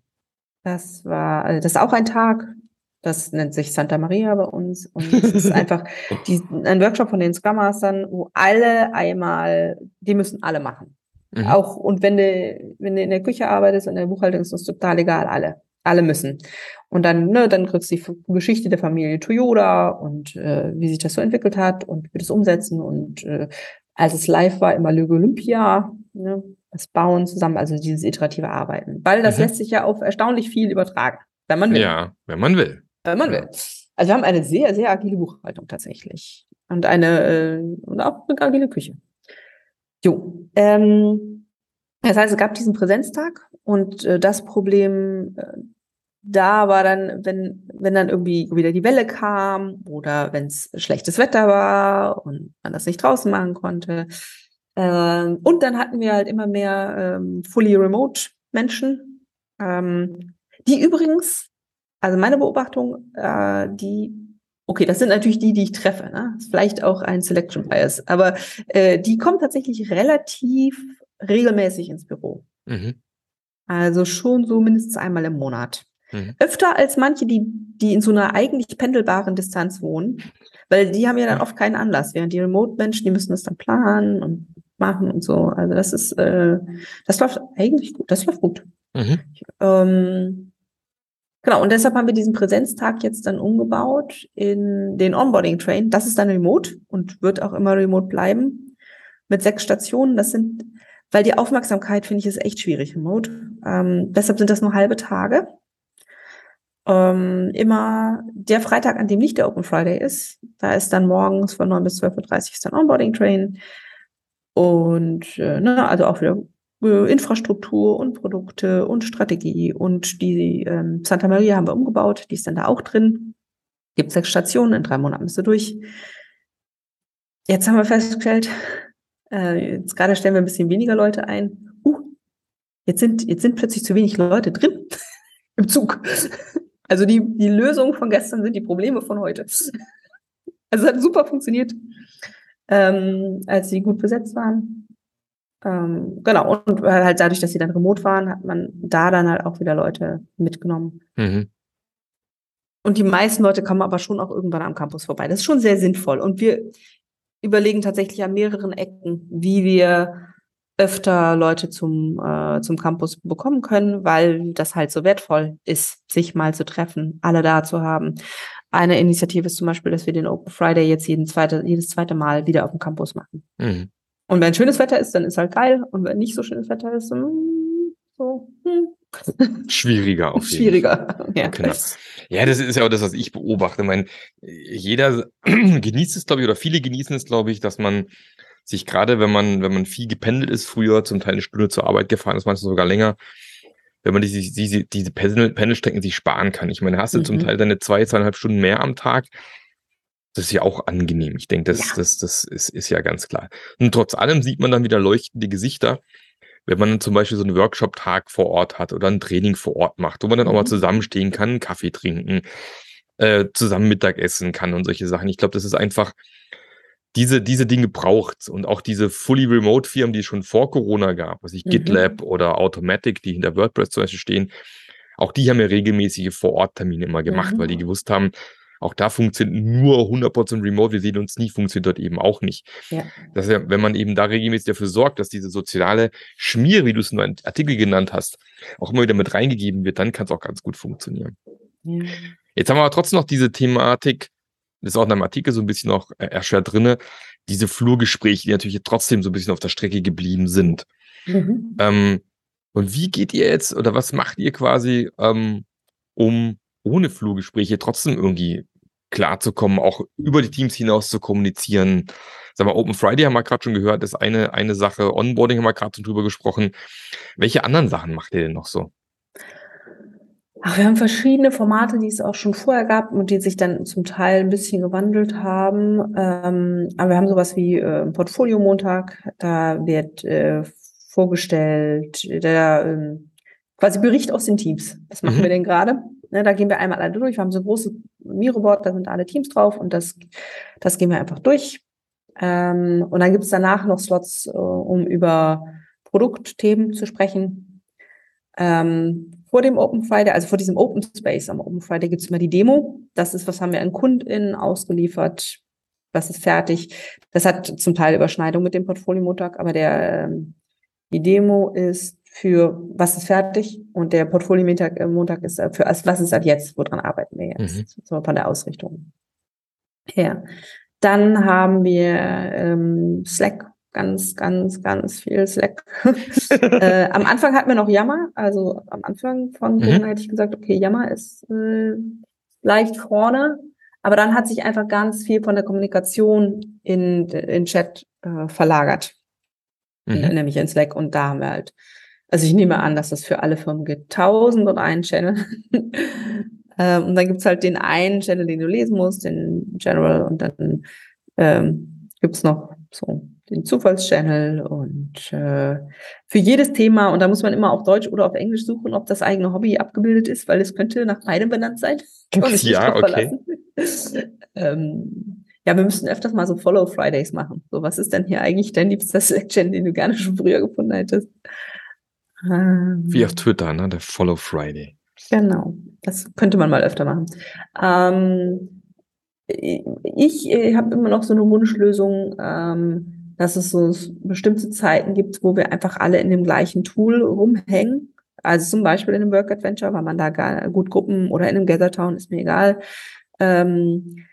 Das war, also das ist auch ein Tag, das nennt sich Santa Maria bei uns. Und es ist (laughs) einfach die, ein Workshop von den Scrum Mastern, wo alle einmal, die müssen alle machen. Mhm. Auch, und wenn du, wenn du in der Küche arbeitest, in der Buchhaltung ist das total egal, alle. Alle müssen. Und dann, ne, dann kriegst du die Geschichte der Familie Toyota und äh, wie sich das so entwickelt hat und wie das umsetzen. Und äh, als es live war, immer Lüge Olympia, ne, das Bauen zusammen, also dieses iterative Arbeiten. Weil das mhm. lässt sich ja auf erstaunlich viel übertragen, wenn man will. Ja, wenn man will. Wenn man will. Also wir haben eine sehr, sehr agile Buchhaltung tatsächlich. Und eine, äh, und auch eine agile Küche. Jo. Ähm, das heißt, es gab diesen Präsenztag und äh, das Problem äh, da war dann, wenn, wenn dann irgendwie wieder die Welle kam oder wenn es schlechtes Wetter war und man das nicht draußen machen konnte. Ähm, und dann hatten wir halt immer mehr ähm, fully remote Menschen, ähm, die übrigens, also meine Beobachtung, äh, die, okay, das sind natürlich die, die ich treffe, ne? vielleicht auch ein Selection Bias, aber äh, die kommen tatsächlich relativ regelmäßig ins Büro. Mhm. Also schon so mindestens einmal im Monat. Mhm. Öfter als manche, die, die in so einer eigentlich pendelbaren Distanz wohnen, weil die haben ja dann oft keinen Anlass, während die Remote-Menschen, die müssen das dann planen und machen und so. Also das ist, äh, das läuft eigentlich gut, das läuft gut. Mhm. Ähm, genau, und deshalb haben wir diesen Präsenztag jetzt dann umgebaut in den Onboarding-Train. Das ist dann remote und wird auch immer remote bleiben mit sechs Stationen. Das sind, weil die Aufmerksamkeit, finde ich, ist echt schwierig remote. Ähm, deshalb sind das nur halbe Tage. Ähm, immer der Freitag, an dem nicht der Open Friday ist, da ist dann morgens von 9 bis 12.30 Uhr ist dann Onboarding Train. Und äh, ne, also auch wieder äh, Infrastruktur und Produkte und Strategie. Und die ähm, Santa Maria haben wir umgebaut, die ist dann da auch drin. Gibt sechs Stationen, in drei Monaten bist du durch. Jetzt haben wir festgestellt, äh, jetzt gerade stellen wir ein bisschen weniger Leute ein. Uh, jetzt sind, jetzt sind plötzlich zu wenig Leute drin (laughs) im Zug. Also die, die Lösungen von gestern sind die Probleme von heute. Also es hat super funktioniert, ähm, als sie gut besetzt waren. Ähm, genau, und halt dadurch, dass sie dann remote waren, hat man da dann halt auch wieder Leute mitgenommen. Mhm. Und die meisten Leute kommen aber schon auch irgendwann am Campus vorbei. Das ist schon sehr sinnvoll. Und wir überlegen tatsächlich an mehreren Ecken, wie wir öfter Leute zum, äh, zum Campus bekommen können, weil das halt so wertvoll ist, sich mal zu treffen, alle da zu haben. Eine Initiative ist zum Beispiel, dass wir den Open Friday jetzt jeden zweite, jedes zweite Mal wieder auf dem Campus machen. Mhm. Und wenn schönes Wetter ist, dann ist halt geil. Und wenn nicht so schönes Wetter ist, dann so, hm. Schwieriger auf jeden Schwieriger, Fall. ja. Genau. Ja, das ist ja auch das, was ich beobachte. Ich meine, jeder (clears throat) genießt es, glaube ich, oder viele genießen es, glaube ich, dass man sich gerade, wenn man, wenn man viel gependelt ist, früher zum Teil eine Stunde zur Arbeit gefahren ist, manchmal sogar länger, wenn man diese, diese, diese Pendelstrecken sich sparen kann. Ich meine, hast du mhm. zum Teil deine zwei, zweieinhalb Stunden mehr am Tag. Das ist ja auch angenehm. Ich denke, das, ja. das, das ist, ist ja ganz klar. Und trotz allem sieht man dann wieder leuchtende Gesichter, wenn man dann zum Beispiel so einen Workshop-Tag vor Ort hat oder ein Training vor Ort macht, wo man dann auch mal mhm. zusammenstehen kann, Kaffee trinken, äh, zusammen Mittag essen kann und solche Sachen. Ich glaube, das ist einfach, diese, diese Dinge braucht und auch diese fully remote Firmen, die es schon vor Corona gab, was ich mhm. GitLab oder Automatic, die hinter WordPress zum Beispiel stehen, auch die haben ja regelmäßige Vor-Ort-Termine immer gemacht, mhm. weil die gewusst haben, auch da funktioniert nur 100% remote, wir sehen uns nie, funktioniert dort eben auch nicht. Ja. Das ist ja, wenn man eben da regelmäßig dafür sorgt, dass diese soziale Schmier, wie du es in einem Artikel genannt hast, auch immer wieder mit reingegeben wird, dann kann es auch ganz gut funktionieren. Ja. Jetzt haben wir aber trotzdem noch diese Thematik, das ist auch in einem Artikel so ein bisschen noch äh, erschwert drinne, diese Flurgespräche, die natürlich trotzdem so ein bisschen auf der Strecke geblieben sind. Mhm. Ähm, und wie geht ihr jetzt oder was macht ihr quasi, ähm, um ohne Flurgespräche trotzdem irgendwie klarzukommen, auch über die Teams hinaus zu kommunizieren? Sag mal, Open Friday haben wir gerade schon gehört, ist eine, eine Sache. Onboarding haben wir gerade schon drüber gesprochen. Welche anderen Sachen macht ihr denn noch so? Ach, wir haben verschiedene Formate, die es auch schon vorher gab und die sich dann zum Teil ein bisschen gewandelt haben. Ähm, aber wir haben sowas wie äh, Portfolio-Montag, da wird äh, vorgestellt, der äh, quasi Bericht aus den Teams. Was machen mhm. wir denn gerade? Ne, da gehen wir einmal alle durch. Wir haben so ein großes Miro-Board, da sind alle Teams drauf und das, das gehen wir einfach durch. Ähm, und dann gibt es danach noch Slots, äh, um über Produktthemen zu sprechen. Ähm, vor dem Open Friday, also vor diesem Open Space am Open Friday gibt es immer die Demo. Das ist, was haben wir an KundInnen ausgeliefert, was ist fertig. Das hat zum Teil Überschneidung mit dem Portfolio-Montag, aber der, ähm, die Demo ist für was ist fertig und der Portfolio-Montag äh, Montag ist für was ist ab jetzt, woran arbeiten wir jetzt, mhm. so von der Ausrichtung her. Dann haben wir ähm, Slack ganz, ganz, ganz viel Slack. (laughs) äh, am Anfang hatten wir noch Yammer, also am Anfang von mhm. Hätte ich gesagt, okay, Yammer ist äh, leicht vorne, aber dann hat sich einfach ganz viel von der Kommunikation in, in Chat äh, verlagert, mhm. nämlich in Slack und da haben wir halt, also ich nehme an, dass das für alle Firmen geht, tausend und einen Channel. (laughs) ähm, und dann gibt's halt den einen Channel, den du lesen musst, den General und dann ähm, gibt's noch so den Zufallschannel und äh, für jedes Thema, und da muss man immer auf Deutsch oder auf Englisch suchen, ob das eigene Hobby abgebildet ist, weil es könnte nach beidem benannt sein. (laughs) ja, okay. (laughs) ähm, ja, wir müssten öfters mal so Follow Fridays machen. So, was ist denn hier eigentlich dein liebster Selection, den du gerne schon früher gefunden hättest? Ähm, Wie auf Twitter, ne? Der Follow Friday. Genau, das könnte man mal öfter machen. Ähm, ich ich habe immer noch so eine Wunschlösung. Ähm, dass es so bestimmte Zeiten gibt, wo wir einfach alle in dem gleichen Tool rumhängen. Also zum Beispiel in einem Work Adventure, weil man da gar gut Gruppen oder in einem Gathertown, ist mir egal. Ähm,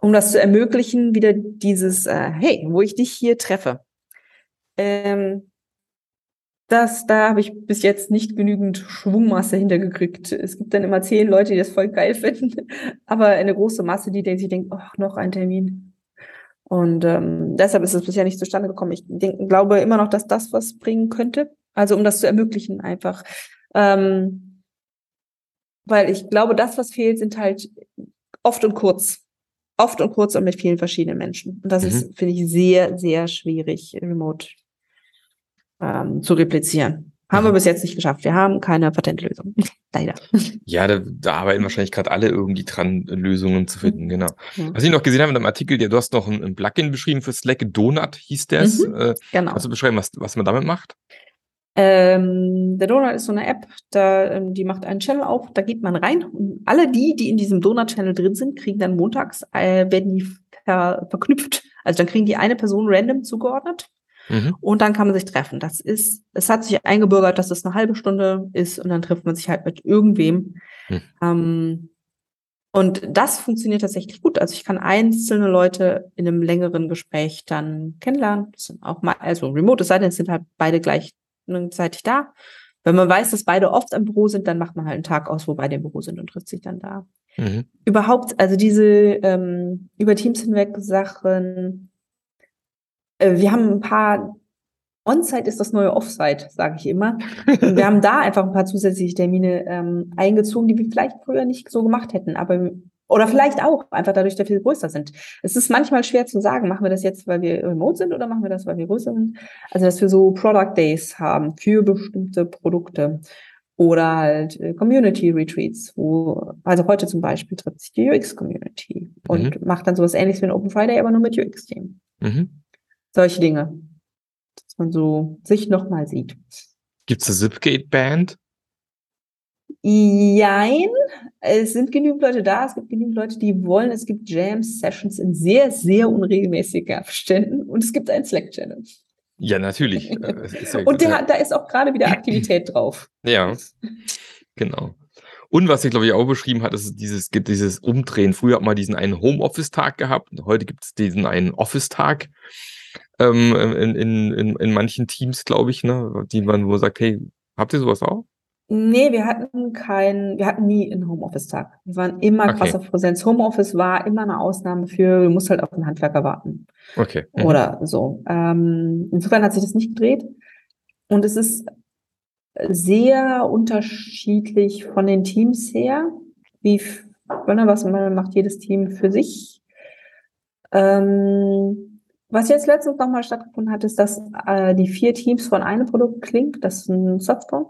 um das zu ermöglichen, wieder dieses, äh, hey, wo ich dich hier treffe. Ähm, das, da habe ich bis jetzt nicht genügend Schwungmasse hintergekriegt. Es gibt dann immer zehn Leute, die das voll geil (laughs) finden, aber eine große Masse, die sich denkt, oh, noch ein Termin. Und ähm, deshalb ist es bisher nicht zustande gekommen. Ich denk, glaube immer noch, dass das was bringen könnte. Also um das zu ermöglichen einfach. Ähm, weil ich glaube, das, was fehlt, sind halt oft und kurz. Oft und kurz und mit vielen verschiedenen Menschen. Und das mhm. ist, finde ich, sehr, sehr schwierig, remote ähm, zu replizieren. Haben wir mhm. bis jetzt nicht geschafft. Wir haben keine Patentlösung. (laughs) Leider. Ja, da, da arbeiten wahrscheinlich gerade alle irgendwie dran, Lösungen zu finden, genau. Ja. Was ich noch gesehen habe in einem Artikel, du hast noch ein, ein Plugin beschrieben für Slack, Donut hieß das. Mhm, äh, genau. Kannst du beschreiben, was, was man damit macht? Ähm, der Donut ist so eine App, da, ähm, die macht einen Channel auf, da geht man rein und alle die, die in diesem Donut-Channel drin sind, kriegen dann montags, äh, werden die ver verknüpft. Also dann kriegen die eine Person random zugeordnet mhm. und dann kann man sich treffen. Das ist, es hat sich eingebürgert, dass es eine halbe Stunde ist und dann trifft man sich halt mit irgendwem. Mhm. Ähm, und das funktioniert tatsächlich gut. Also ich kann einzelne Leute in einem längeren Gespräch dann kennenlernen. Das sind auch mal, also remote, es sei denn, es sind halt beide gleichzeitig da. Wenn man weiß, dass beide oft im Büro sind, dann macht man halt einen Tag aus, wo beide im Büro sind und trifft sich dann da. Mhm. Überhaupt, also diese ähm, über Teams hinweg Sachen. Äh, wir haben ein paar On-Site ist das neue Off-Site, sage ich immer. Und wir haben da einfach ein paar zusätzliche Termine ähm, eingezogen, die wir vielleicht früher nicht so gemacht hätten, aber oder vielleicht auch, einfach dadurch, dass wir größer sind. Es ist manchmal schwer zu sagen, machen wir das jetzt, weil wir remote sind oder machen wir das, weil wir größer sind? Also, dass wir so Product Days haben für bestimmte Produkte oder halt äh, Community Retreats, wo, also heute zum Beispiel trifft sich die UX-Community und mhm. macht dann sowas ähnliches wie ein Open Friday, aber nur mit UX-Team. Mhm. Solche Dinge dass man so sich nochmal sieht. Gibt es eine Zipgate-Band? Jein, es sind genügend Leute da, es gibt genügend Leute, die wollen, es gibt Jam-Sessions in sehr, sehr unregelmäßigen Abständen und es gibt einen Slack-Channel. Ja, natürlich. (laughs) ja und der, da ist auch gerade wieder Aktivität drauf. Ja, genau. Und was ich glaube ich auch beschrieben hat, ist dieses, gibt dieses Umdrehen. Früher hat man diesen einen Homeoffice-Tag gehabt, heute gibt es diesen einen Office-Tag ähm, in, in, in, in manchen Teams, glaube ich, ne, die man, wo man sagt, hey, habt ihr sowas auch? Nee, wir hatten keinen, wir hatten nie einen Homeoffice-Tag. Wir waren immer okay. krass auf Präsenz. Homeoffice war immer eine Ausnahme für, du musst halt auf den Handwerker warten. Okay. Mhm. Oder so. Ähm, insofern hat sich das nicht gedreht. Und es ist sehr unterschiedlich von den Teams her. Wie, was macht jedes Team für sich? Ähm, was jetzt letztens nochmal stattgefunden hat, ist, dass äh, die vier Teams von einem Produkt klingt, das ist ein Softphone,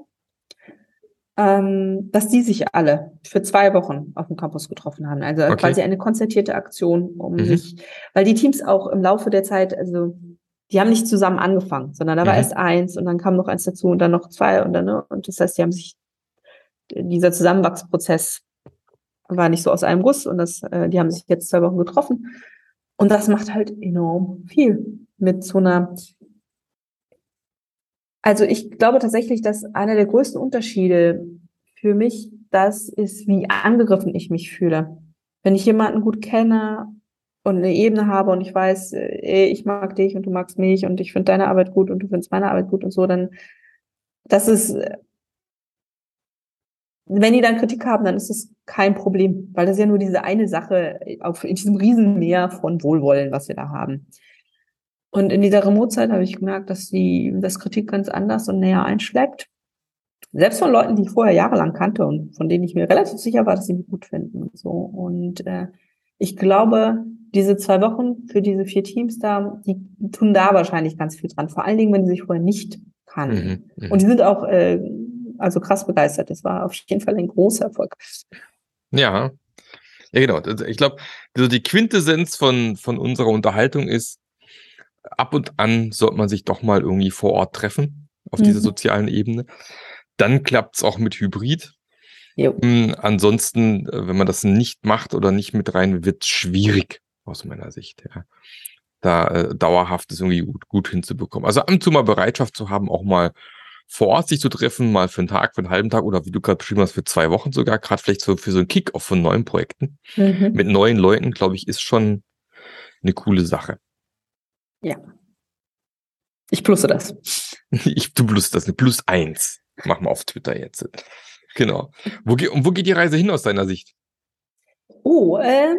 ähm, dass die sich alle für zwei Wochen auf dem Campus getroffen haben. Also okay. quasi eine konzertierte Aktion, um mhm. sich, weil die Teams auch im Laufe der Zeit, also die haben nicht zusammen angefangen, sondern da war mhm. erst eins und dann kam noch eins dazu und dann noch zwei und dann, ne? und das heißt, die haben sich, dieser Zusammenwachsprozess war nicht so aus einem Guss und das, äh, die haben sich jetzt zwei Wochen getroffen und das macht halt enorm viel mit so einer. Also ich glaube tatsächlich, dass einer der größten Unterschiede für mich das ist, wie angegriffen ich mich fühle. Wenn ich jemanden gut kenne und eine Ebene habe und ich weiß, ey, äh, ich mag dich und du magst mich und ich finde deine Arbeit gut und du findest meine Arbeit gut und so, dann das ist wenn die dann Kritik haben, dann ist das kein Problem, weil das ist ja nur diese eine Sache auf, in diesem Riesenmeer von Wohlwollen, was wir da haben. Und in dieser Remote-Zeit habe ich gemerkt, dass die, das Kritik ganz anders und näher einschlägt. Selbst von Leuten, die ich vorher jahrelang kannte und von denen ich mir relativ sicher war, dass sie mich gut finden. Und so. Und äh, ich glaube, diese zwei Wochen für diese vier Teams da, die tun da wahrscheinlich ganz viel dran. Vor allen Dingen, wenn sie sich vorher nicht kannten. Mhm, und die sind auch äh, also krass begeistert. Das war auf jeden Fall ein großer Erfolg. Ja. Ja, genau. Also ich glaube, also die Quintessenz von, von unserer Unterhaltung ist, ab und an sollte man sich doch mal irgendwie vor Ort treffen, auf mhm. dieser sozialen Ebene. Dann klappt es auch mit Hybrid. Jo. Hm, ansonsten, äh, wenn man das nicht macht oder nicht mit rein, wird es schwierig, aus meiner Sicht. Ja. Da äh, dauerhaft ist irgendwie gut, gut hinzubekommen. Also ab und zu mal Bereitschaft zu haben, auch mal vor Ort sich zu treffen, mal für einen Tag, für einen halben Tag oder wie du gerade beschrieben hast, für zwei Wochen sogar, gerade vielleicht so für so einen Kick-Off von neuen Projekten mhm. mit neuen Leuten, glaube ich, ist schon eine coole Sache. Ja. Ich plusse das. (laughs) ich, du plus das, eine Plus eins. Machen wir auf Twitter jetzt. Genau. Wo, und wo geht die Reise hin aus deiner Sicht? Oh, ähm,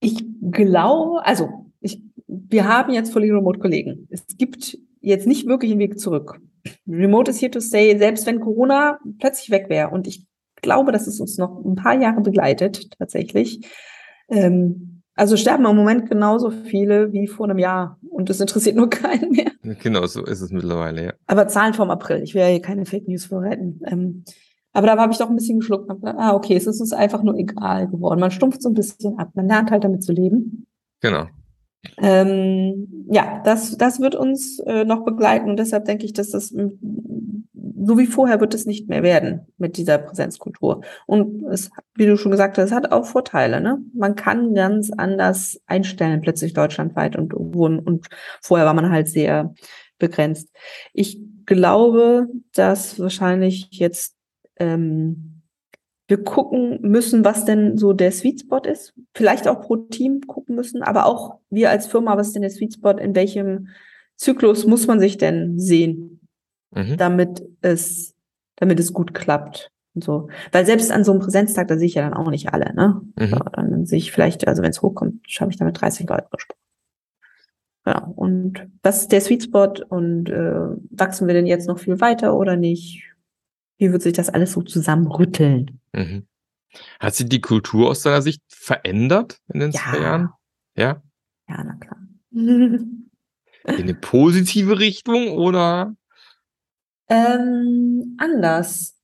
ich glaube, also ich, wir haben jetzt Fully Remote Kollegen. Es gibt jetzt nicht wirklich einen Weg zurück. Remote is here to stay, selbst wenn Corona plötzlich weg wäre. Und ich glaube, dass es uns noch ein paar Jahre begleitet, tatsächlich. Ähm, also sterben im Moment genauso viele wie vor einem Jahr. Und das interessiert nur (laughs) keinen mehr. Genau, so ist es mittlerweile, ja. Aber Zahlen vom April. Ich will ja hier keine Fake News vorretten. Ähm, aber da habe ich doch ein bisschen geschluckt. Und ah, okay, es ist uns einfach nur egal geworden. Man stumpft so ein bisschen ab. Man lernt halt damit zu leben. Genau. Ähm, ja, das, das wird uns äh, noch begleiten und deshalb denke ich, dass das so wie vorher wird es nicht mehr werden mit dieser Präsenzkultur. Und es, wie du schon gesagt hast, hat auch Vorteile. Ne? Man kann ganz anders einstellen, plötzlich deutschlandweit und, und vorher war man halt sehr begrenzt. Ich glaube, dass wahrscheinlich jetzt ähm, wir gucken müssen, was denn so der Sweet Spot ist. Vielleicht auch pro Team gucken müssen, aber auch wir als Firma, was ist denn der Sweet Spot? In welchem Zyklus muss man sich denn sehen? mhm. damit es, damit es gut klappt. Und so. Weil selbst an so einem Präsenztag, da sehe ich ja dann auch nicht alle, ne? Mhm. Dann sehe ich vielleicht, also wenn es hochkommt, schaffe ich damit 30 Leute gesprochen. Genau. Und was ist der Sweet Spot und äh, wachsen wir denn jetzt noch viel weiter oder nicht? Wie wird sich das alles so zusammenrütteln? Mhm. Hat sich die Kultur aus deiner Sicht verändert in den ja. zwei Jahren? Ja. Ja, na klar. (laughs) in eine positive Richtung oder? Ähm, anders.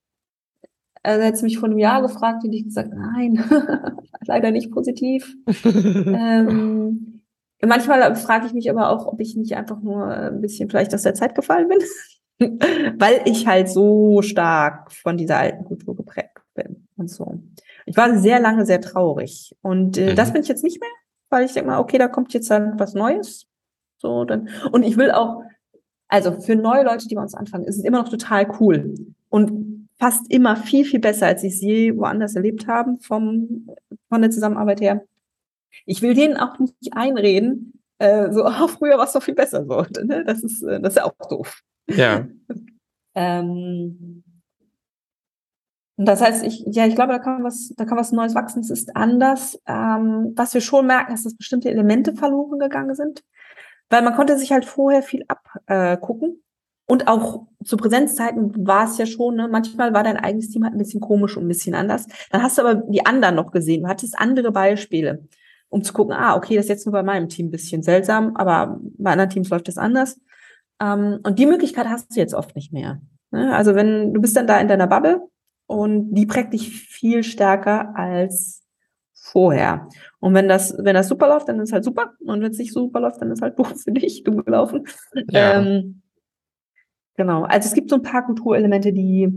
Also er hat mich vor einem Jahr gefragt und ich gesagt, nein, (laughs) leider nicht positiv. (laughs) ähm, manchmal frage ich mich aber auch, ob ich nicht einfach nur ein bisschen vielleicht aus der Zeit gefallen bin, weil ich halt so stark von dieser alten Kultur geprägt bin und so. Ich war sehr lange sehr traurig und äh, mhm. das bin ich jetzt nicht mehr, weil ich denke mal, okay, da kommt jetzt dann was Neues. So dann und ich will auch also für neue Leute, die bei uns anfangen, ist es immer noch total cool und fast immer viel, viel besser, als sie es je woanders erlebt haben vom, von der Zusammenarbeit her. Ich will denen auch nicht einreden, äh, so, (laughs) oh, früher war es doch viel besser so. (laughs) Ne? Das, ist, äh, das ist ja auch doof. Ja. (laughs) ähm, das heißt, ich, ja, ich glaube, da kann was, da kann was Neues wachsen. Es ist anders. Ähm, was wir schon merken, ist, dass bestimmte Elemente verloren gegangen sind. Weil man konnte sich halt vorher viel abgucken. Und auch zu Präsenzzeiten war es ja schon, ne? manchmal war dein eigenes Team halt ein bisschen komisch und ein bisschen anders. Dann hast du aber die anderen noch gesehen. Du hattest andere Beispiele, um zu gucken, ah, okay, das ist jetzt nur bei meinem Team ein bisschen seltsam, aber bei anderen Teams läuft das anders. Ähm, und die Möglichkeit hast du jetzt oft nicht mehr. Ne? Also wenn du bist dann da in deiner Bubble und die prägt dich viel stärker als vorher. Und wenn das, wenn das super läuft, dann ist halt super. Und wenn es nicht super läuft, dann ist halt doof für dich, (laughs) dumm gelaufen. Ja. Ähm, genau. Also es gibt so ein paar Kulturelemente, die,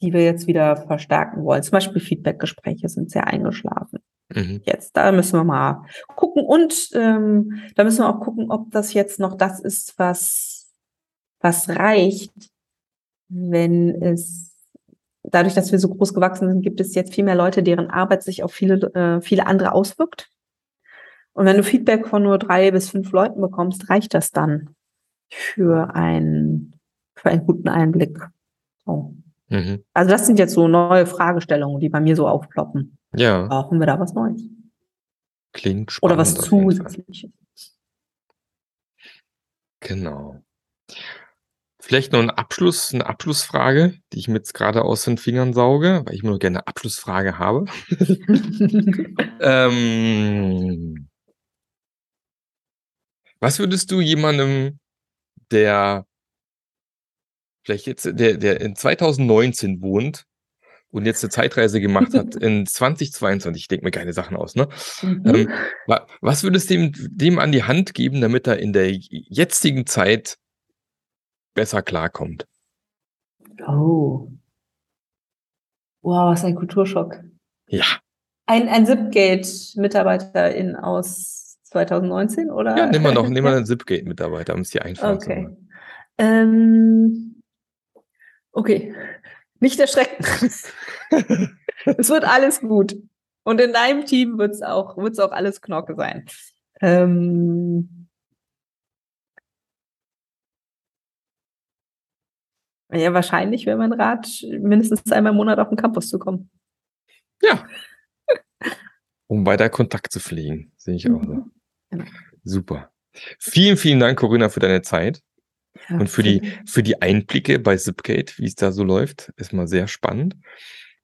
die wir jetzt wieder verstärken wollen. Zum Beispiel Feedbackgespräche sind sehr eingeschlafen. Mhm. Jetzt, da müssen wir mal gucken. Und ähm, da müssen wir auch gucken, ob das jetzt noch das ist, was, was reicht, wenn es dadurch, dass wir so groß gewachsen sind, gibt es jetzt viel mehr Leute, deren Arbeit sich auf viele, äh, viele andere auswirkt. Und wenn du Feedback von nur drei bis fünf Leuten bekommst, reicht das dann für einen, für einen guten Einblick. So. Mhm. Also das sind jetzt so neue Fragestellungen, die bei mir so aufploppen. Ja. Brauchen wir da was Neues? Klingt spannend. Oder was Zusätzliches. Genau. Vielleicht noch ein Abschluss, eine Abschlussfrage, die ich mir jetzt gerade aus den Fingern sauge, weil ich immer noch gerne eine Abschlussfrage habe. (laughs) ähm, was würdest du jemandem, der vielleicht jetzt, der, der in 2019 wohnt und jetzt eine Zeitreise gemacht hat (laughs) in 2022, ich denke mir keine Sachen aus, ne? Mhm. Ähm, was würdest du dem, dem an die Hand geben, damit er in der jetzigen Zeit besser klarkommt. Oh. Wow, was ein Kulturschock. Ja. Ein, ein Zipgate-Mitarbeiterin aus 2019, oder? Ja, nehmen wir noch, (laughs) nehmen wir einen Zipgate-Mitarbeiter, um es hier einfach okay. zu ähm, okay. Nicht erschrecken. (laughs) es wird alles gut. Und in deinem Team wird es auch, wird's auch alles Knorke sein. Ähm, Ja, wahrscheinlich wäre mein Rat, mindestens einmal im Monat auf den Campus zu kommen. Ja. (laughs) um weiter Kontakt zu pflegen. Sehe ich auch so. Mhm. Genau. Super. Vielen, vielen Dank, Corinna, für deine Zeit. Ja, und für die, für die Einblicke bei Zipgate, wie es da so läuft. Ist mal sehr spannend.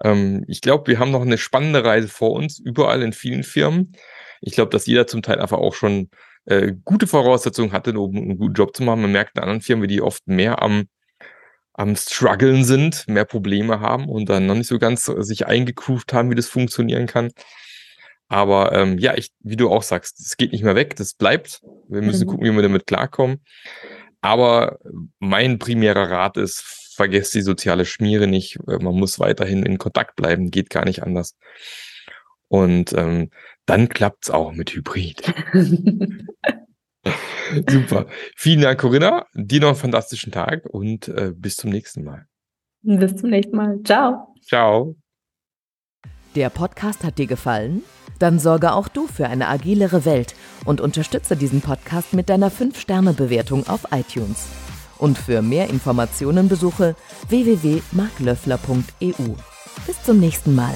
Ähm, ich glaube, wir haben noch eine spannende Reise vor uns, überall in vielen Firmen. Ich glaube, dass jeder zum Teil einfach auch schon äh, gute Voraussetzungen hatte, um einen guten Job zu machen. Man merkt in anderen Firmen, wie die oft mehr am am struggeln sind, mehr Probleme haben und dann noch nicht so ganz sich eingegroovt haben, wie das funktionieren kann. Aber ähm, ja, ich, wie du auch sagst, es geht nicht mehr weg, das bleibt. Wir müssen Mhm. gucken, wie wir damit klarkommen. Aber mein primärer Rat ist, vergesst die soziale Schmiere nicht. Man muss weiterhin in Kontakt bleiben, geht gar nicht anders. Und ähm, dann klappt's auch mit Hybrid. (laughs) (laughs) Super. Vielen Dank, Corinna. Dir noch einen fantastischen Tag und äh, bis zum nächsten Mal. Bis zum nächsten Mal. Ciao. Ciao. Der Podcast hat dir gefallen? Dann sorge auch du für eine agilere Welt und unterstütze diesen Podcast mit deiner 5-Sterne-Bewertung auf iTunes. Und für mehr Informationen besuche www.marklöffler.eu. Bis zum nächsten Mal.